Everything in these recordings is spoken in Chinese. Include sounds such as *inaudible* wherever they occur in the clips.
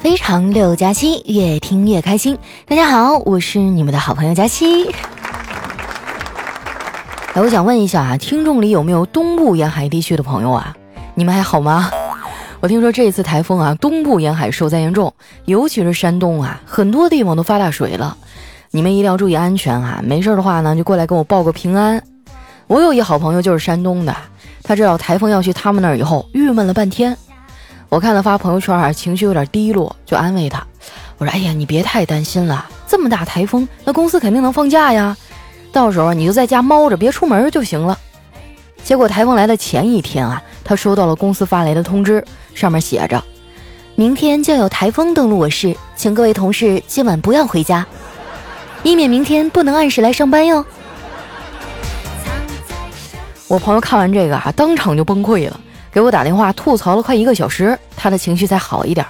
非常六加七，越听越开心。大家好，我是你们的好朋友佳期。哎，我想问一下啊，听众里有没有东部沿海地区的朋友啊？你们还好吗？我听说这次台风啊，东部沿海受灾严重，尤其是山东啊，很多地方都发大水了。你们一定要注意安全啊！没事的话呢，就过来跟我报个平安。我有一好朋友就是山东的，他知道台风要去他们那儿以后，郁闷了半天。我看他发朋友圈啊，情绪有点低落，就安慰他，我说：“哎呀，你别太担心了，这么大台风，那公司肯定能放假呀。到时候你就在家猫着，别出门就行了。”结果台风来的前一天啊，他收到了公司发来的通知，上面写着：“明天将有台风登陆我市，请各位同事今晚不要回家，以免明天不能按时来上班哟。”我朋友看完这个啊，当场就崩溃了。给我打电话吐槽了快一个小时，他的情绪才好一点。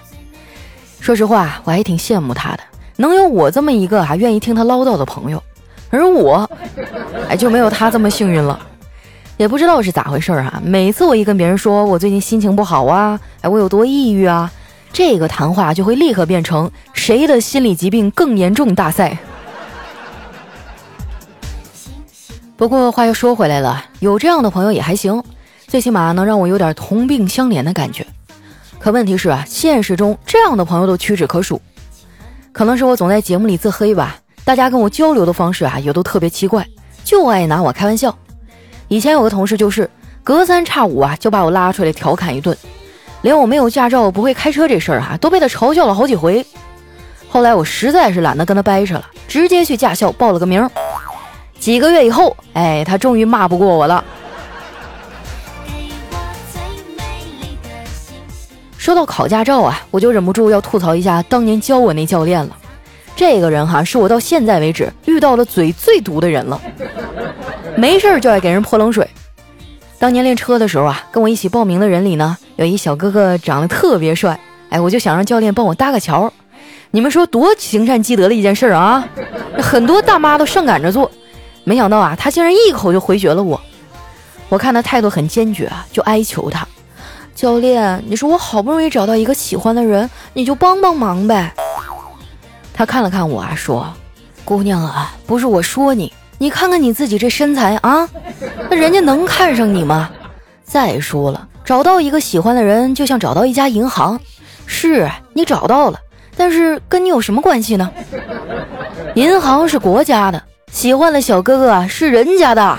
说实话，我还挺羡慕他的，能有我这么一个还愿意听他唠叨的朋友。而我，*laughs* 哎，就没有他这么幸运了。也不知道是咋回事儿哈，每次我一跟别人说我最近心情不好啊，哎，我有多抑郁啊，这个谈话就会立刻变成谁的心理疾病更严重大赛。不过话又说回来了，有这样的朋友也还行。最起码能让我有点同病相怜的感觉，可问题是啊，现实中这样的朋友都屈指可数。可能是我总在节目里自黑吧，大家跟我交流的方式啊也都特别奇怪，就爱拿我开玩笑。以前有个同事就是隔三差五啊就把我拉出来调侃一顿，连我没有驾照不会开车这事儿啊都被他嘲笑了好几回。后来我实在是懒得跟他掰扯了，直接去驾校报了个名。几个月以后，哎，他终于骂不过我了。说到考驾照啊，我就忍不住要吐槽一下当年教我那教练了。这个人哈，是我到现在为止遇到了嘴最毒的人了。没事儿就爱给人泼冷水。当年练车的时候啊，跟我一起报名的人里呢，有一小哥哥长得特别帅，哎，我就想让教练帮我搭个桥。你们说多行善积德的一件事啊！很多大妈都上赶着做，没想到啊，他竟然一口就回绝了我。我看他态度很坚决啊，就哀求他。教练，你说我好不容易找到一个喜欢的人，你就帮帮忙呗。他看了看我啊，说：“姑娘啊，不是我说你，你看看你自己这身材啊，那人家能看上你吗？再说了，找到一个喜欢的人就像找到一家银行，是你找到了，但是跟你有什么关系呢？银行是国家的，喜欢的小哥哥是人家的。”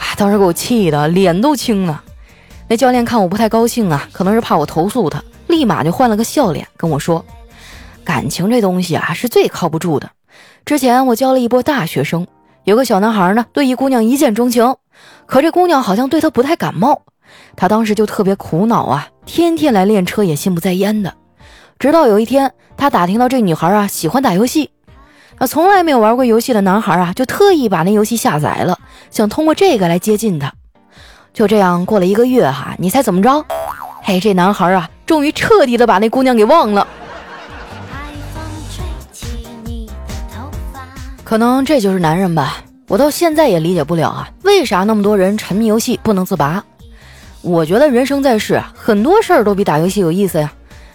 哎，当时给我气的脸都青了。那教练看我不太高兴啊，可能是怕我投诉他，立马就换了个笑脸跟我说：“感情这东西啊是最靠不住的。之前我教了一波大学生，有个小男孩呢对一姑娘一见钟情，可这姑娘好像对他不太感冒，他当时就特别苦恼啊，天天来练车也心不在焉的。直到有一天，他打听到这女孩啊喜欢打游戏，那从来没有玩过游戏的男孩啊就特意把那游戏下载了，想通过这个来接近她。”就这样过了一个月哈，你猜怎么着？嘿，这男孩啊，终于彻底的把那姑娘给忘了。可能这就是男人吧，我到现在也理解不了啊，为啥那么多人沉迷游戏不能自拔？我觉得人生在世啊，很多事儿都比打游戏有意思呀。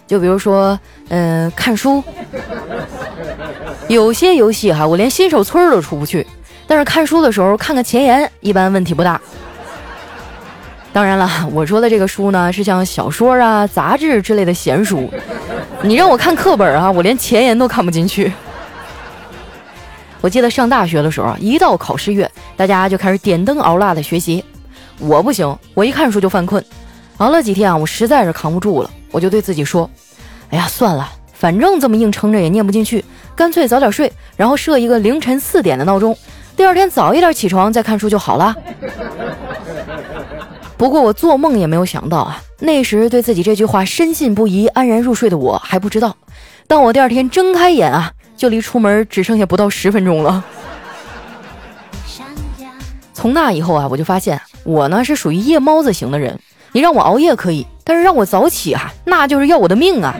就比如说，嗯，看书。有些游戏哈，我连新手村都出不去，但是看书的时候看看前言，一般问题不大。当然了，*laughs* 我说的这个书呢，是像小说啊、杂志之类的闲书。你让我看课本啊，我连前言都看不进去。我记得上大学的时候，一到考试月，大家就开始点灯熬蜡的学习。我不行，我一看书就犯困。熬了几天啊，我实在是扛不住了，我就对自己说：“哎呀，算了，反正这么硬撑着也念不进去，干脆早点睡，然后设一个凌晨四点的闹钟，第二天早一点起床再看书就好了。”不过我做梦也没有想到啊，那时对自己这句话深信不疑、安然入睡的我还不知道，当我第二天睁开眼啊，就离出门只剩下不到十分钟了。从那以后啊，我就发现我呢是属于夜猫子型的人，你让我熬夜可以，但是让我早起啊，那就是要我的命啊！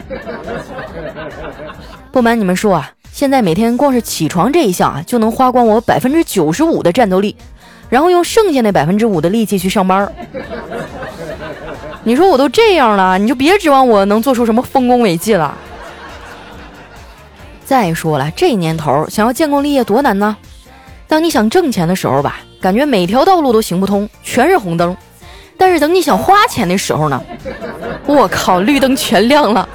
不瞒你们说啊，现在每天光是起床这一项啊，就能花光我百分之九十五的战斗力。然后用剩下那百分之五的力气去上班你说我都这样了，你就别指望我能做出什么丰功伟绩了。再说了，这年头想要建功立业多难呢？当你想挣钱的时候吧，感觉每条道路都行不通，全是红灯；但是等你想花钱的时候呢，我靠，绿灯全亮了。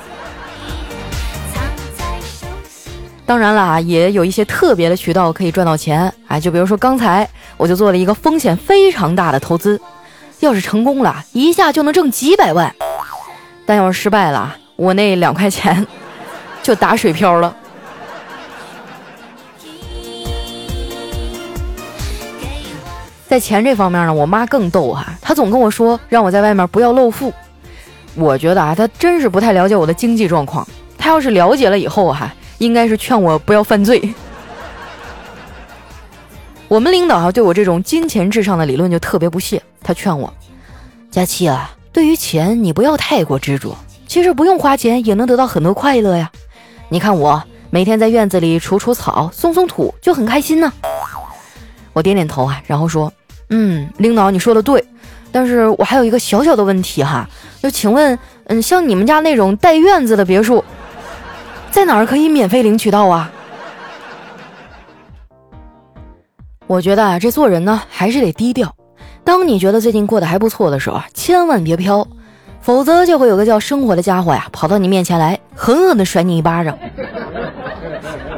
当然了，也有一些特别的渠道可以赚到钱，哎，就比如说刚才我就做了一个风险非常大的投资，要是成功了，一下就能挣几百万；但要是失败了，我那两块钱 *laughs* 就打水漂了。在钱这方面呢，我妈更逗哈，她总跟我说让我在外面不要露富。我觉得啊，她真是不太了解我的经济状况。她要是了解了以后哈，应该是劝我不要犯罪。*laughs* 我们领导哈对我这种金钱至上的理论就特别不屑，他劝我：佳琪啊，对于钱你不要太过执着，其实不用花钱也能得到很多快乐呀。你看我每天在院子里除除草、松松土就很开心呢。我点点头啊，然后说：“嗯，领导你说的对，但是我还有一个小小的问题哈，就请问，嗯，像你们家那种带院子的别墅，在哪儿可以免费领取到啊？”我觉得啊，这做人呢还是得低调。当你觉得最近过得还不错的时候，千万别飘，否则就会有个叫生活的家伙呀跑到你面前来，狠狠的甩你一巴掌。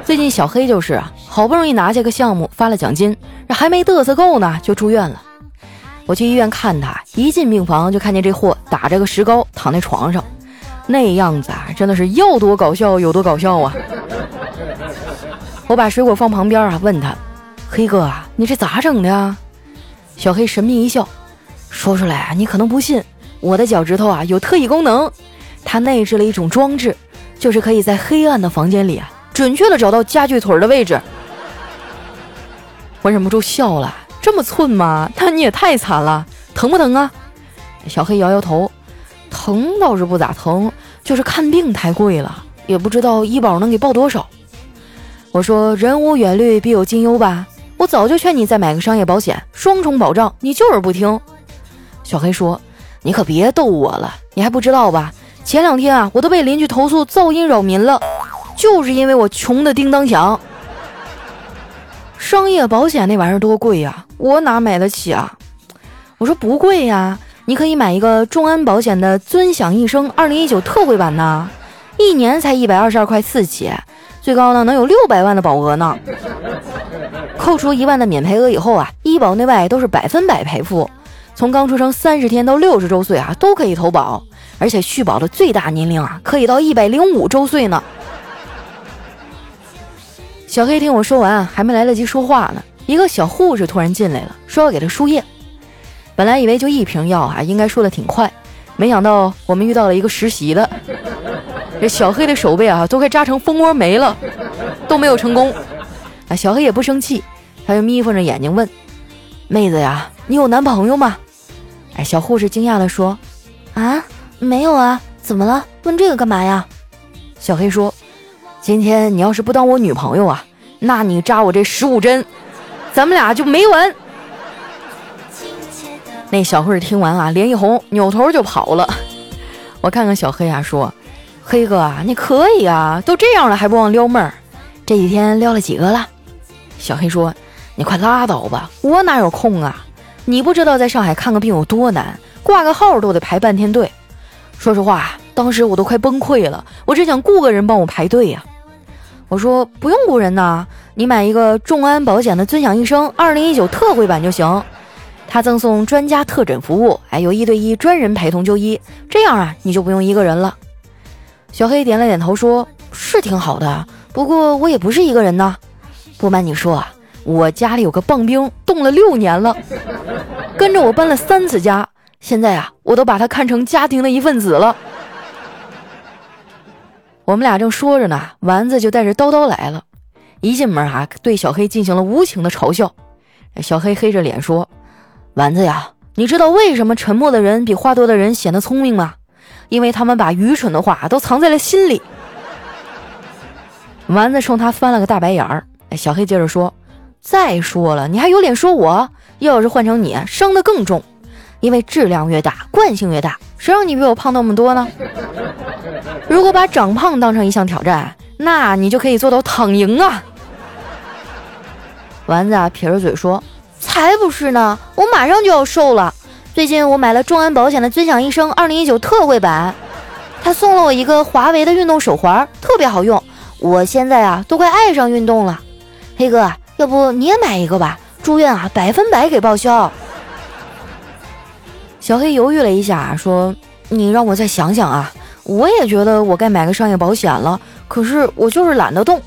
最近小黑就是啊，好不容易拿下个项目，发了奖金，这还没嘚瑟够呢，就住院了。我去医院看他，一进病房就看见这货打着个石膏躺在床上，那样子啊，真的是要多搞笑有多搞笑啊！我把水果放旁边啊，问他：“黑哥啊，你这咋整的啊？”小黑神秘一笑，说出来啊，你可能不信，我的脚趾头啊有特异功能，它内置了一种装置，就是可以在黑暗的房间里啊。准确的找到家具腿的位置，我忍不住笑了。这么寸吗？那你也太惨了，疼不疼啊？小黑摇摇头，疼倒是不咋疼，就是看病太贵了，也不知道医保能给报多少。我说人无远虑，必有近忧吧。我早就劝你再买个商业保险，双重保障，你就是不听。小黑说：“你可别逗我了，你还不知道吧？前两天啊，我都被邻居投诉噪音扰民了。”就是因为我穷的叮当响，商业保险那玩意儿多贵呀，我哪买得起啊？我说不贵呀，你可以买一个众安保险的尊享一生二零一九特惠版呢，一年才一百二十二块四起，最高呢能有六百万的保额呢。扣除一万的免赔额以后啊，医保内外都是百分百赔付，从刚出生三十天到六十周岁啊都可以投保，而且续保的最大年龄啊可以到一百零五周岁呢。小黑听我说完，还没来得及说话呢，一个小护士突然进来了，说要给他输液。本来以为就一瓶药啊，应该输的挺快，没想到我们遇到了一个实习的，这小黑的手背啊都快扎成蜂窝煤了，都没有成功。啊，小黑也不生气，他就眯缝着眼睛问：“妹子呀，你有男朋友吗？”哎，小护士惊讶的说：“啊，没有啊，怎么了？问这个干嘛呀？”小黑说。今天你要是不当我女朋友啊，那你扎我这十五针，咱们俩就没完。那小慧听完啊，脸一红，扭头就跑了。*laughs* 我看看小黑啊，说：“黑哥啊，你可以啊，都这样了还不忘撩妹儿？这几天撩了几个了？”小黑说：“你快拉倒吧，我哪有空啊？你不知道在上海看个病有多难，挂个号都得排半天队。说实话，当时我都快崩溃了，我只想雇个人帮我排队呀。”我说不用雇人呐，你买一个众安保险的尊享一生二零一九特惠版就行，他赠送专家特诊服务，哎，有一对一专人陪同就医，这样啊，你就不用一个人了。小黑点了点头，说是挺好的，不过我也不是一个人呐。不瞒你说啊，我家里有个棒冰冻了六年了，跟着我搬了三次家，现在啊，我都把他看成家庭的一份子了。我们俩正说着呢，丸子就带着叨叨来了。一进门啊，对小黑进行了无情的嘲笑。小黑黑着脸说：“丸子呀，你知道为什么沉默的人比话多的人显得聪明吗？因为他们把愚蠢的话都藏在了心里。*laughs* ”丸子冲他翻了个大白眼儿。小黑接着说：“再说了，你还有脸说我？要是换成你，伤得更重，因为质量越大，惯性越大，谁让你比我胖那么多呢？*laughs* 如果把长胖当成一项挑战，那你就可以做到躺赢啊！丸子啊，撇着嘴说：“才不是呢，我马上就要瘦了。最近我买了众安保险的尊享一生二零一九特惠版，他送了我一个华为的运动手环，特别好用。我现在啊，都快爱上运动了。黑哥，要不你也买一个吧？住院啊，百分百给报销。”小黑犹豫了一下，说：“你让我再想想啊。我也觉得我该买个商业保险了，可是我就是懒得动。”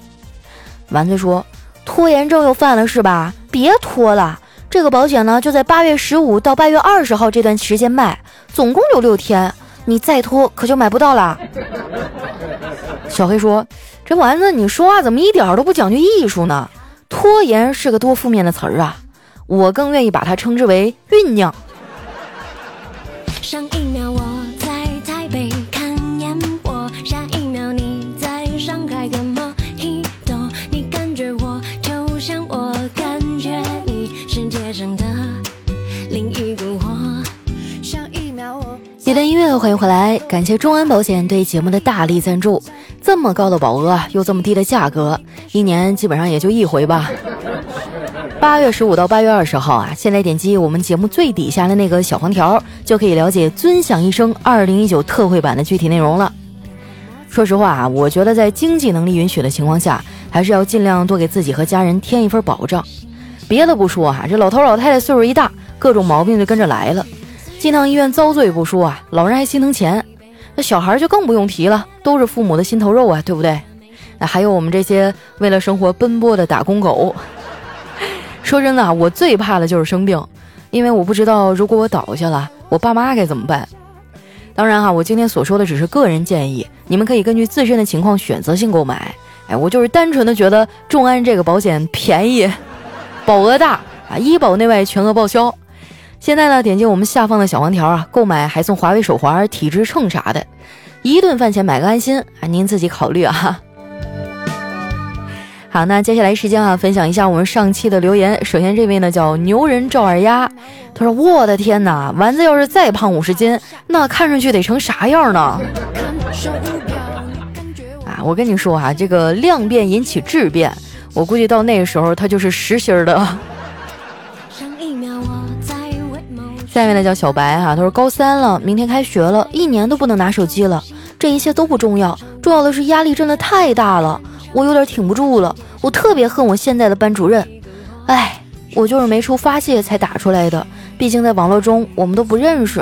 丸子说。拖延症又犯了是吧？别拖了，这个保险呢就在八月十五到八月二十号这段时间卖，总共有六天，你再拖可就买不到了。*laughs* 小黑说：“这丸子，你说话怎么一点都不讲究艺术呢？拖延是个多负面的词儿啊，我更愿意把它称之为酝酿。”欢迎回来！感谢中安保险对节目的大力赞助。这么高的保额，又这么低的价格，一年基本上也就一回吧。八月十五到八月二十号啊，现在点击我们节目最底下的那个小黄条，就可以了解尊享一生二零一九特惠版的具体内容了。说实话啊，我觉得在经济能力允许的情况下，还是要尽量多给自己和家人添一份保障。别的不说哈，这老头老太太岁数一大，各种毛病就跟着来了。进趟医院遭罪不说啊，老人还心疼钱，那小孩就更不用提了，都是父母的心头肉啊，对不对？那还有我们这些为了生活奔波的打工狗。*laughs* 说真的，我最怕的就是生病，因为我不知道如果我倒下了，我爸妈该怎么办。当然哈，我今天所说的只是个人建议，你们可以根据自身的情况选择性购买。哎，我就是单纯的觉得众安这个保险便宜，保额大啊，医保内外全额报销。现在呢，点击我们下方的小黄条啊，购买还送华为手环、体脂秤啥的，一顿饭钱买个安心啊，您自己考虑啊。*laughs* 好，那接下来时间啊，分享一下我们上期的留言。首先这位呢叫牛人赵二丫，他说：“我的天哪，丸子要是再胖五十斤，那看上去得成啥样呢？”啊，我跟你说啊，这个量变引起质变，我估计到那个时候他就是实心的。下面的叫小白哈，他说高三了，明天开学了，一年都不能拿手机了。这一切都不重要，重要的是压力真的太大了，我有点挺不住了。我特别恨我现在的班主任，哎，我就是没处发泄才打出来的。毕竟在网络中我们都不认识。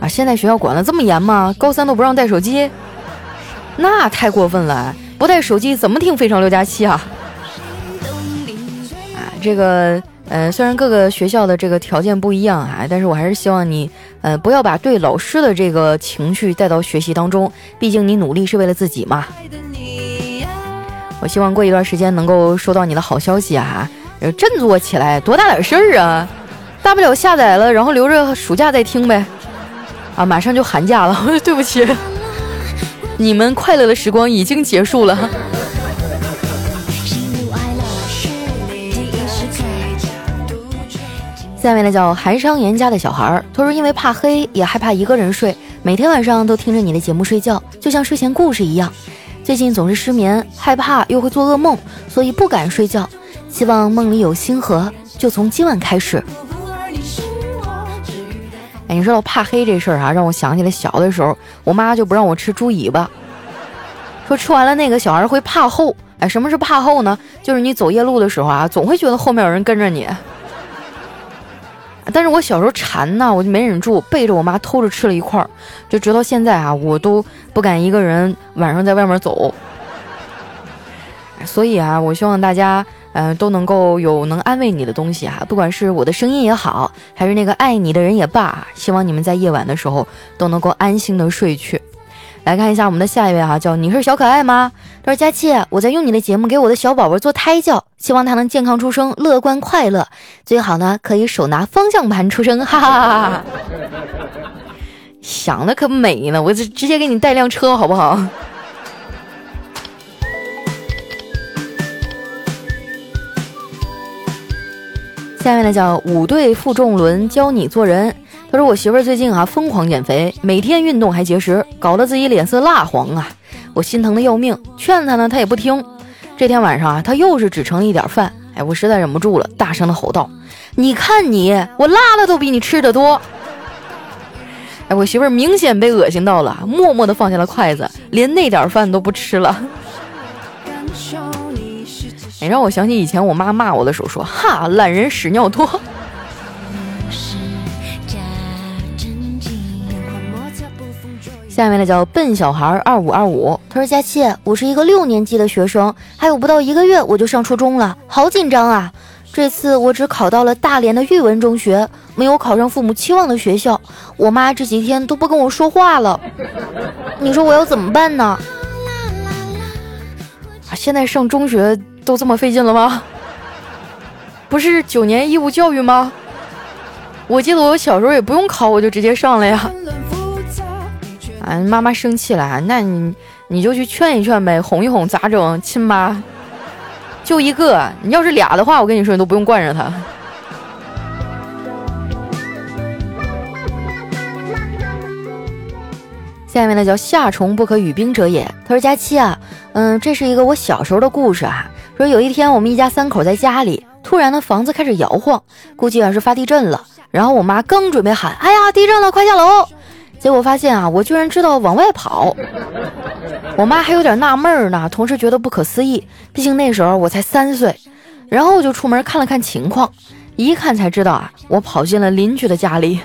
啊，现在学校管得这么严吗？高三都不让带手机？那太过分了，不带手机怎么听《非常六加七》啊？啊，这个。呃，虽然各个学校的这个条件不一样啊，但是我还是希望你，呃，不要把对老师的这个情绪带到学习当中。毕竟你努力是为了自己嘛。我希望过一段时间能够收到你的好消息啊，振作起来，多大点事儿啊？大不了下载了，然后留着暑假再听呗。啊，马上就寒假了，*laughs* 对不起，*laughs* 你们快乐的时光已经结束了。下面呢叫韩商言家的小孩儿，他说因为怕黑，也害怕一个人睡，每天晚上都听着你的节目睡觉，就像睡前故事一样。最近总是失眠，害怕又会做噩梦，所以不敢睡觉。希望梦里有星河，就从今晚开始。哎，你知道怕黑这事儿啊，让我想起来小的时候，我妈就不让我吃猪尾巴，说吃完了那个小孩会怕后。哎，什么是怕后呢？就是你走夜路的时候啊，总会觉得后面有人跟着你。但是我小时候馋呐，我就没忍住，背着我妈偷着吃了一块儿，就直到现在啊，我都不敢一个人晚上在外面走。所以啊，我希望大家嗯都能够有能安慰你的东西啊，不管是我的声音也好，还是那个爱你的人也罢，希望你们在夜晚的时候都能够安心的睡去。来看一下我们的下一位哈，叫你是小可爱吗？他说佳期，我在用你的节目给我的小宝宝做胎教，希望他能健康出生，乐观快乐，最好呢可以手拿方向盘出生，哈哈哈哈！想的可美呢，我就直接给你带辆车好不好？下面呢叫五对负重轮教你做人。他说我媳妇儿最近啊疯狂减肥，每天运动还节食，搞得自己脸色蜡黄啊，我心疼的要命，劝她呢她也不听。这天晚上啊，她又是只盛了一点饭，哎，我实在忍不住了，大声的吼道：“你看你，我拉的都比你吃的多。” *laughs* 哎，我媳妇儿明显被恶心到了，默默的放下了筷子，连那点饭都不吃了。哎，让我想起以前我妈骂我的时候说：“哈，懒人屎尿多。”下面的叫笨小孩二五二五，他说：“佳期，我是一个六年级的学生，还有不到一个月我就上初中了，好紧张啊！这次我只考到了大连的育文中学，没有考上父母期望的学校，我妈这几天都不跟我说话了，你说我要怎么办呢？啊，现在上中学都这么费劲了吗？不是九年义务教育吗？我记得我小时候也不用考，我就直接上了呀。”啊，妈妈生气了，那你你就去劝一劝呗，哄一哄，咋整？亲妈，就一个，你要是俩的话，我跟你说，你都不用惯着他。下面呢叫夏虫不可语冰者也。他说：“佳期啊，嗯，这是一个我小时候的故事啊。说有一天我们一家三口在家里，突然呢房子开始摇晃，估计啊是发地震了。然后我妈刚准备喊：‘哎呀，地震了，快下楼！’结果发现啊，我居然知道往外跑，我妈还有点纳闷呢，同时觉得不可思议，毕竟那时候我才三岁。然后我就出门看了看情况，一看才知道啊，我跑进了邻居的家里。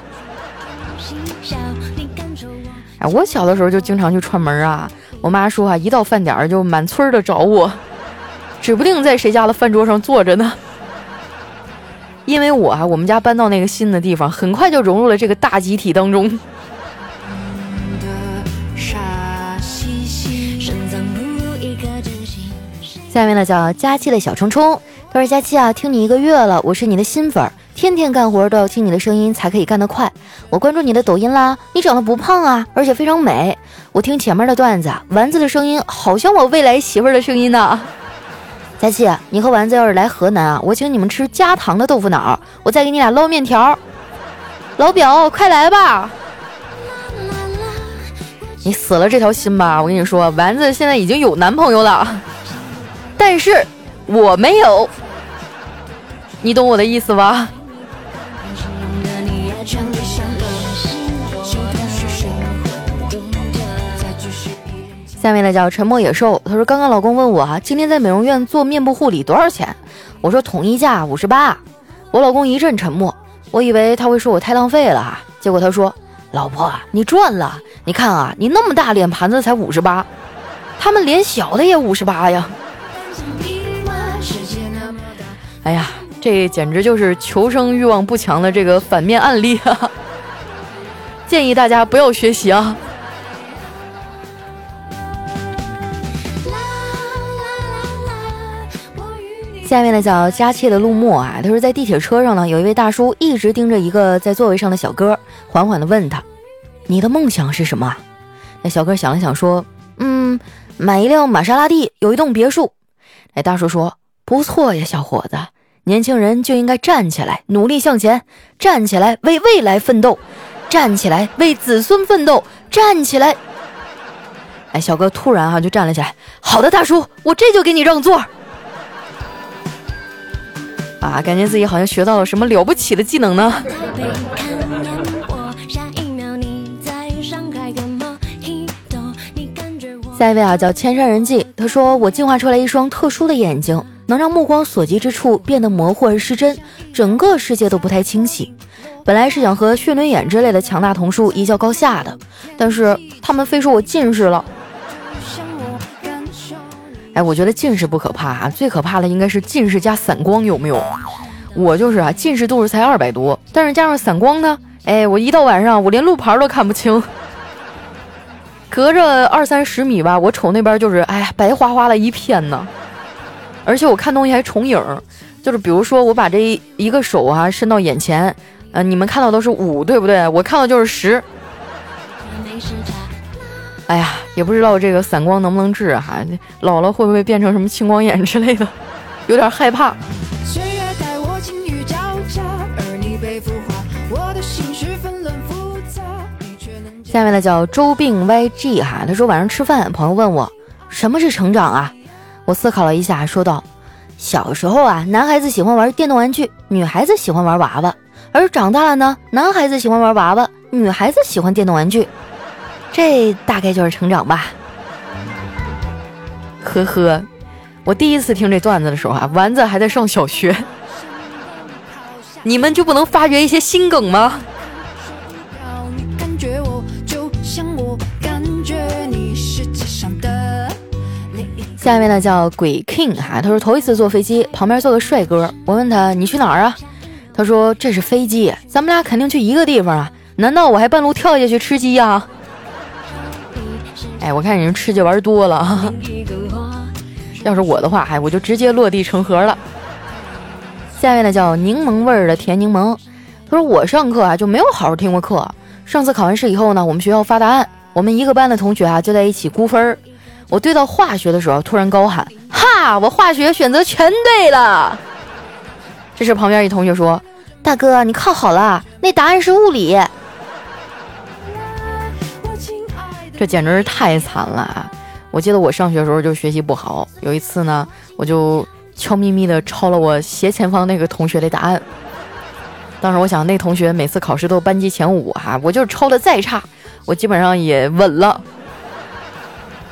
哎，我小的时候就经常去串门啊，我妈说啊，一到饭点就满村的找我，指不定在谁家的饭桌上坐着呢。因为我啊，我们家搬到那个新的地方，很快就融入了这个大集体当中。傻兮兮，深藏不露一颗真心下面呢叫佳期的小冲冲，他说：“佳期啊，听你一个月了，我是你的新粉儿，天天干活都要听你的声音才可以干得快。我关注你的抖音啦，你长得不胖啊，而且非常美。我听前面的段子，丸子的声音好像我未来媳妇儿的声音呢。佳期，你和丸子要是来河南啊，我请你们吃加糖的豆腐脑，我再给你俩捞面条。老表，快来吧！你死了这条心吧，我跟你说，丸子现在已经有男朋友了。”但是我没有，你懂我的意思吧？下面呢叫沉默野兽，他说刚刚老公问我啊，今天在美容院做面部护理多少钱？我说统一价五十八。我老公一阵沉默，我以为他会说我太浪费了哈，结果他说老婆你赚了，你看啊，你那么大脸盘子才五十八，他们脸小的也五十八呀。哎呀，这简直就是求生欲望不强的这个反面案例啊！*laughs* 建议大家不要学习啊。下面呢叫佳切的陆墨啊，他说在地铁车上呢，有一位大叔一直盯着一个在座位上的小哥，缓缓的问他：“你的梦想是什么？”那小哥想了想说：“嗯，买一辆玛莎拉蒂，有一栋别墅。”哎，大叔说：“不错呀，小伙子，年轻人就应该站起来，努力向前，站起来为未来奋斗，站起来为子孙奋斗，站起来。”哎，小哥突然哈就站了起来。好的，大叔，我这就给你让座。啊，感觉自己好像学到了什么了不起的技能呢。下一位啊，叫千山人迹。他说：“我进化出来一双特殊的眼睛，能让目光所及之处变得模糊而失真，整个世界都不太清晰。本来是想和血轮眼之类的强大瞳术一较高下的，但是他们非说我近视了。哎，我觉得近视不可怕啊，最可怕的应该是近视加散光，有没有？我就是啊，近视度数才二百多，但是加上散光呢，哎，我一到晚上我连路牌都看不清。”隔着二三十米吧，我瞅那边就是，哎呀，白花花的一片呢。而且我看东西还重影，就是比如说我把这一个手啊伸到眼前，呃，你们看到都是五，对不对？我看到就是十。哎呀，也不知道这个散光能不能治哈，老了会不会变成什么青光眼之类的，有点害怕。下面的叫周病 YG 哈，他说晚上吃饭，朋友问我什么是成长啊？我思考了一下，说道：小时候啊，男孩子喜欢玩电动玩具，女孩子喜欢玩娃娃；而长大了呢，男孩子喜欢玩娃娃，女孩子喜欢电动玩具。这大概就是成长吧。呵呵，我第一次听这段子的时候啊，丸子还在上小学。*laughs* 你们就不能发掘一些新梗吗？下面呢叫鬼 king 哈，他说头一次坐飞机，旁边坐个帅哥，我问他你去哪儿啊？他说这是飞机，咱们俩肯定去一个地方啊，难道我还半路跳下去吃鸡呀？哎，我看你吃鸡玩多了，要是我的话，哎，我就直接落地成盒了。下面呢叫柠檬味儿的甜柠檬，他说我上课啊就没有好好听过课，上次考完试以后呢，我们学校发答案，我们一个班的同学啊就在一起估分儿。我对到化学的时候，突然高喊：“哈！我化学选择全对了！”这时旁边一同学说：“大哥，你看好了，那答案是物理。”这简直是太惨了啊！我记得我上学的时候就学习不好，有一次呢，我就悄咪咪的抄了我斜前方那个同学的答案。当时我想，那同学每次考试都班级前五哈，我就是抄的再差，我基本上也稳了。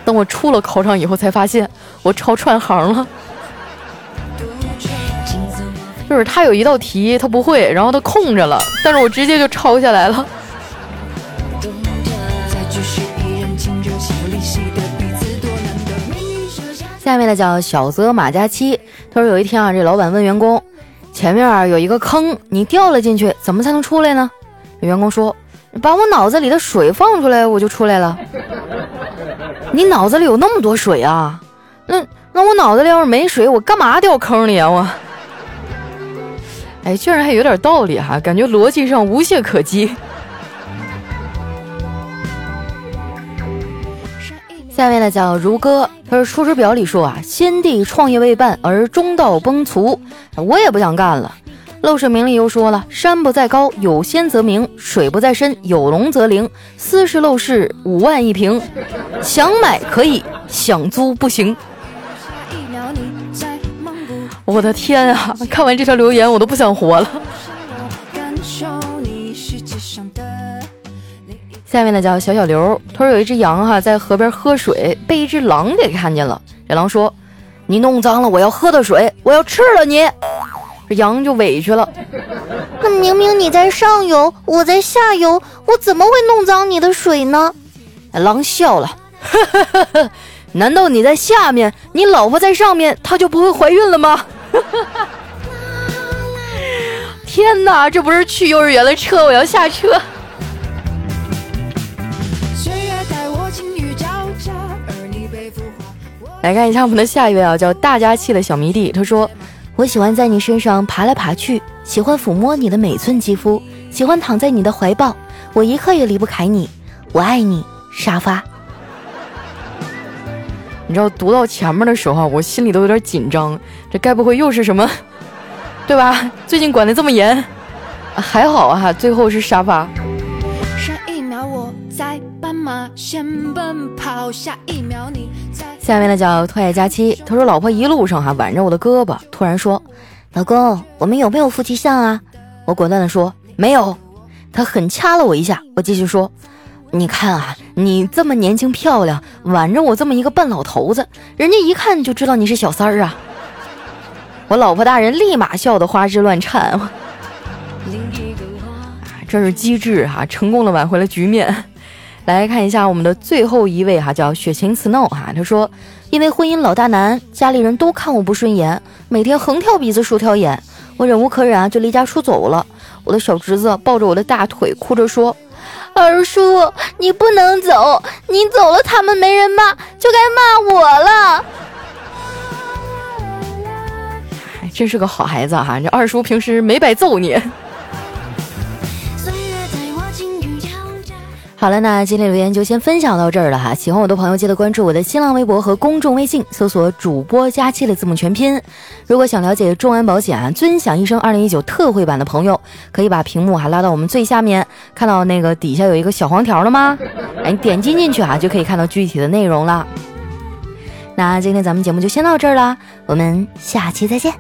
等我出了考场以后，才发现我抄串行了。就是他有一道题他不会，然后他空着了，但是我直接就抄下来了。下面的叫小泽马加七，他说有一天啊，这老板问员工，前面啊有一个坑，你掉了进去，怎么才能出来呢？员工说，把我脑子里的水放出来，我就出来了。你脑子里有那么多水啊？那那我脑子里要是没水，我干嘛掉坑里啊？我，哎，居然还有点道理哈，感觉逻辑上无懈可击。下面呢叫如歌，他说《出师表》里说啊，先帝创业未半而中道崩殂，我也不想干了。《陋室铭》里又说了：“山不在高，有仙则名；水不在深，有龙则灵。斯是陋室，五万一平，想买可以，想租不行。”我的天啊！看完这条留言，我都不想活了。下面呢叫小小刘，他说有一只羊哈在河边喝水，被一只狼给看见了。这狼说：“你弄脏了我要喝的水，我要吃了你。”这羊就委屈了，*laughs* 那明明你在上游，我在下游，我怎么会弄脏你的水呢？狼笑了，*laughs* 难道你在下面，你老婆在上面，她就不会怀孕了吗？*laughs* 天哪，这不是去幼儿园的车，我要下车。来看一下我们的下一位啊，叫大家气的小迷弟，他说。我喜欢在你身上爬来爬去，喜欢抚摸你的每寸肌肤，喜欢躺在你的怀抱，我一刻也离不开你。我爱你，沙发。你知道读到前面的时候，我心里都有点紧张，这该不会又是什么，*laughs* 对吧？最近管的这么严，还好啊，最后是沙发。上一秒我在斑马线奔跑，下一秒你。下面呢叫特爱佳期，他说老婆一路上哈挽着我的胳膊，突然说：“老公，我们有没有夫妻相啊？”我果断的说：“没有。”他狠掐了我一下，我继续说：“你看啊，你这么年轻漂亮，挽着我这么一个半老头子，人家一看就知道你是小三儿啊！”我老婆大人立马笑得花枝乱颤，*laughs* 啊，真是机智哈，成功的挽回了局面。来看一下我们的最后一位哈，叫雪晴 Snow 哈，他说，因为婚姻老大难，家里人都看我不顺眼，每天横挑鼻子竖挑眼，我忍无可忍啊，就离家出走了。我的小侄子抱着我的大腿，哭着说：“二叔，你不能走，你走了他们没人骂，就该骂我了。”真是个好孩子哈，这二叔平时没白揍你。好了，那今天留言就先分享到这儿了哈。喜欢我的朋友，记得关注我的新浪微博和公众微信，搜索“主播佳期”的字母全拼。如果想了解众安保险啊尊享一生二零一九特惠版的朋友，可以把屏幕哈拉到我们最下面，看到那个底下有一个小黄条了吗？哎，你点击进去啊，就可以看到具体的内容了。那今天咱们节目就先到这儿了，我们下期再见。